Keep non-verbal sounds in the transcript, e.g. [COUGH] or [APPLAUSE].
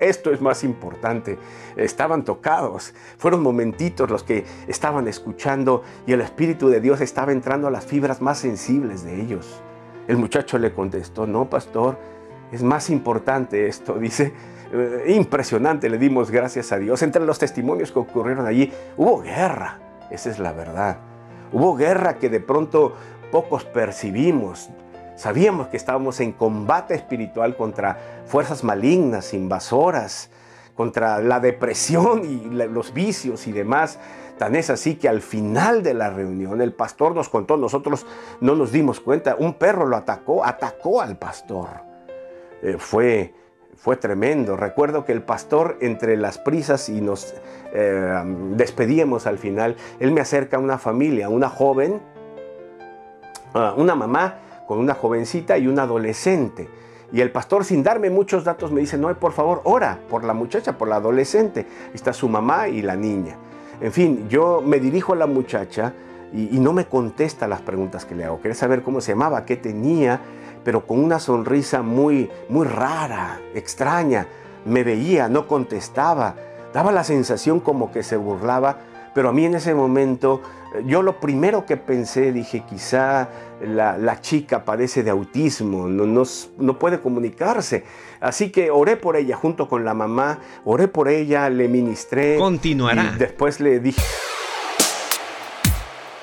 Esto es más importante. Estaban tocados. Fueron momentitos los que estaban escuchando y el Espíritu de Dios estaba entrando a las fibras más sensibles de ellos. El muchacho le contestó, no, pastor, es más importante esto. [LAUGHS] Dice, eh, impresionante, le dimos gracias a Dios. Entre los testimonios que ocurrieron allí, hubo guerra. Esa es la verdad. Hubo guerra que de pronto pocos percibimos. Sabíamos que estábamos en combate espiritual contra fuerzas malignas, invasoras, contra la depresión y los vicios y demás. Tan es así que al final de la reunión el pastor nos contó, nosotros no nos dimos cuenta, un perro lo atacó, atacó al pastor. Eh, fue, fue tremendo. Recuerdo que el pastor entre las prisas y nos eh, despedíamos al final, él me acerca a una familia, una joven, una mamá con una jovencita y un adolescente. Y el pastor, sin darme muchos datos, me dice, no, por favor, ora por la muchacha, por la adolescente. está su mamá y la niña. En fin, yo me dirijo a la muchacha y, no me contesta las preguntas que le hago. Quería saber cómo se llamaba, qué tenía, pero con una sonrisa muy, muy rara, extraña. Me veía, no contestaba. Daba la sensación como que se burlaba pero a mí en ese momento, eh, yo lo primero que pensé, dije, quizá la, chica padece de autismo, no, no, no, puede comunicarse. Así que oré por ella junto con la mamá, oré por ella, le ministré. Continuará. Y después le dije...